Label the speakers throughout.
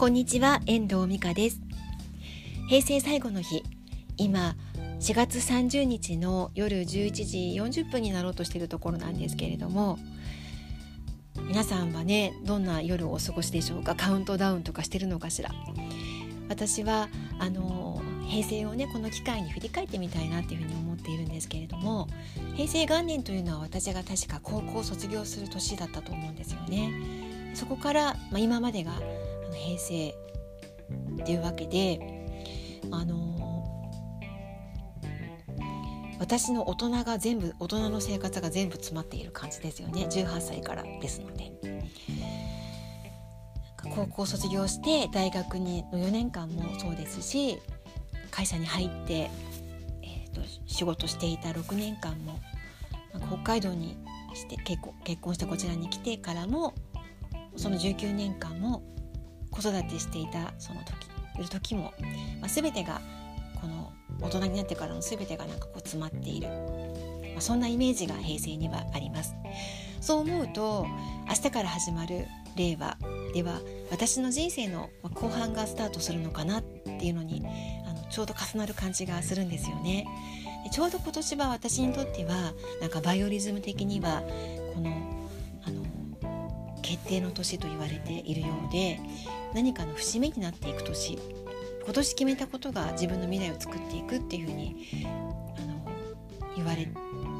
Speaker 1: こんにちは遠藤美香です。平成最後の日。今4月30日の夜11時40分になろうとしているところなんですけれども皆さんはねどんな夜をお過ごしでしょうか？カウントダウンとかしてるのかしら？私はあの平成をねこの機会に振り返ってみたいなっていうふうに思っているんですけれども平成元年というのは私が確か高校を卒業する年だったと思うんですよね。そこから、まあ、今までがの平成っていうわけであの私の大人が全部大人の生活が全部詰まっている感じですよね18歳からですので。高校卒業して大学にの4年間もそうですし会社に入って、えーと、仕事していた6年間も北海道にして結婚結婚してこちらに来てからもその19年間も子育てしていたその時いる時も、まあ、全てがこの大人になってからの全てがなんかこう詰まっている、まあ、そんなイメージが平成にはあります。そう思うと明日から始まる令和では私の人生の後半がスタートするのかなっていうのにあのちょうど重なる感じがするんですよね。ちょうど今年は私にとってはなんかバイオリズム的にはこの決定の年と言われているようで何かの節目になっていく年今年決めたことが自分の未来を作っていくっていうふうにあの言われ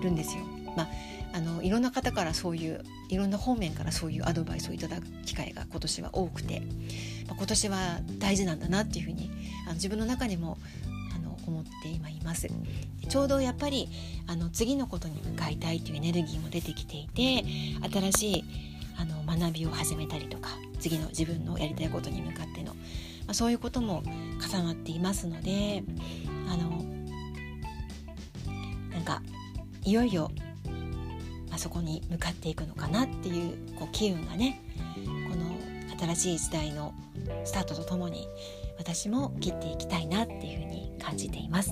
Speaker 1: るんですよ。まああのいろんな方からそういういろんな方面からそういうアドバイスをいただく機会が今年は多くて、まあ、今年は大事なんだなっていうふうにあの自分の中でもあの思って今いますちょうどやっぱりあの次のことに向かいたいというエネルギーも出てきていて新しいあの学びを始めたりとか次の自分のやりたいことに向かっての、まあ、そういうことも重なっていますのであのなんかいよいよあそこに向かっていくのかなっていうこう機運がねこの新しい時代のスタートとともに私も切っていきたいなっていうふうに感じています。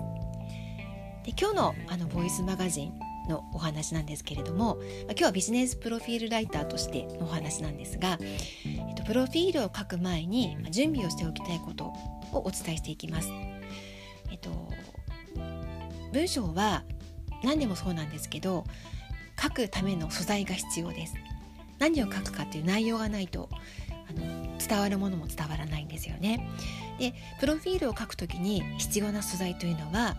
Speaker 1: で今日のあのボイスマガジンのお話なんですけれども今日はビジネスプロフィールライターとしてのお話なんですが、えっと、プロフィールを書く前に準備をしておきたいことをお伝えしていきます。えっと、文章は何でもそうなんですけど書くための素材が必要です何を書くかという内容がないとあの伝わるものも伝わらないんですよねでプロフィールを書くときに必要な素材というのは、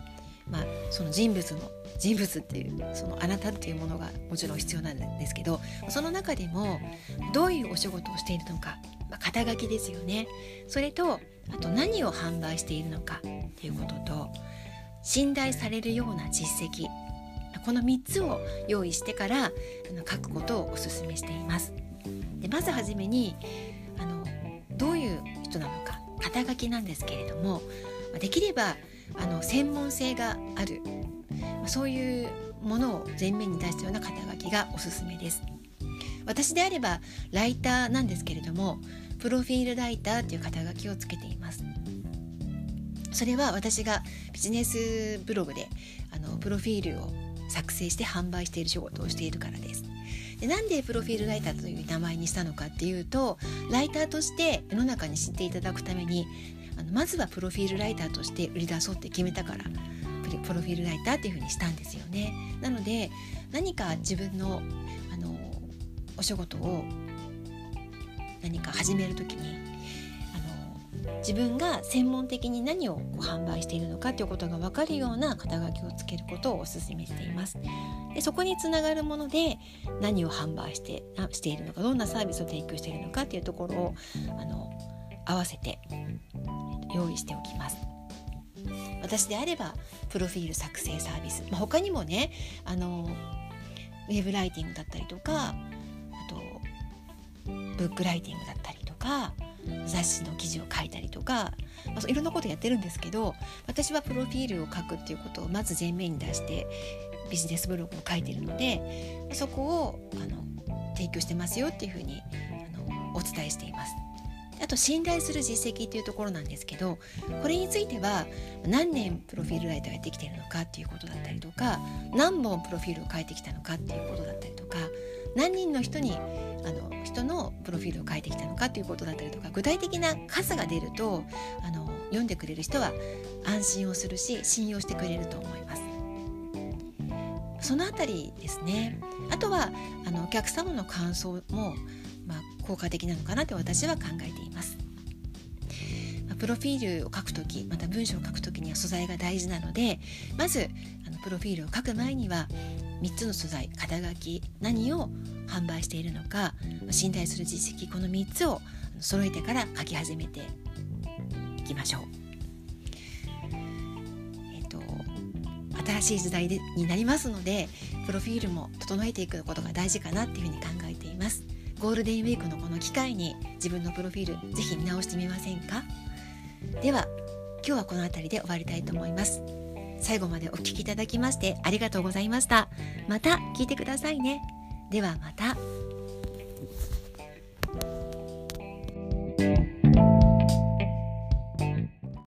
Speaker 1: まあ、その人物の人物っていうそのあなたっていうものがもちろん必要なんですけどその中でもどういうお仕事をしているのか、まあ、肩書きですよね。それとあと何を販売しているのかっていうことと信頼されるような実績この3つを用意してからあの書くことをおすすめしています。でまずはじめにあのどういう人なのか肩書きなんですけれどもできればあの専門性があるそういうものを前面に出したような肩書きがおすすめです私であればライターなんですけれどもプロフィールライターという肩書きをつけていますそれは私がビジネスブログであのプロフィールを作成して販売している仕事をしているからです。でなんでプロフィールライターという名前にしたのかっていうとライターとして世の中に知っていただくためにあのまずはプロフィールライターとして売り出そうって決めたからプロフィールライターっていうふうにしたんですよね。なので何か自分のあのお仕事を何か始める時にあの自分が専門的に何をこう販売しているのかということが分かるような肩書きをつけることをお勧めしています。でそこにつながるもので何を販売してしているのかどんなサービスを提供しているのかというところをあの合わせて用意しておきます。私であればプロフィール作成サービス、まあ、他にもねあのウェブライティングだったりとかあとブックライティングだったりとか雑誌の記事を書いたりとか、まあ、いろんなことやってるんですけど私はプロフィールを書くっていうことをまず前面に出してビジネスブログを書いてるのでそこをあの提供してますよっていうふうにあのお伝えしています。あと信頼する実績っていうところなんですけどこれについては何年プロフィールライターをやってきているのかっていうことだったりとか何本プロフィールを書いてきたのかっていうことだったりとか何人の人にあの人のプロフィールを書いてきたのかということだったりとか具体的な数が出るとあの読んでくれる人は安心をするし信用してくれると思います。そのあたりですねあとはあのお客様の感想も、効果的なのかなと私は考えています。プロフィールを書く時また文章を書く時には素材が大事なのでまずあのプロフィールを書く前には3つの素材肩書き何を販売しているのか信頼する実績この3つを揃えてから書き始めていきましょう。えっ、と新しい時代になりますのでプロフィールも整えていくことが大事かなっていうふうに考えています。ゴールデンウィークのこの機会に自分のプロフィールぜひ見直してみませんか？では今日はこの辺りで終わりたいと思います。最後までお聴きいただきましてありがとうございました。また聞いてくださいね。ではまた。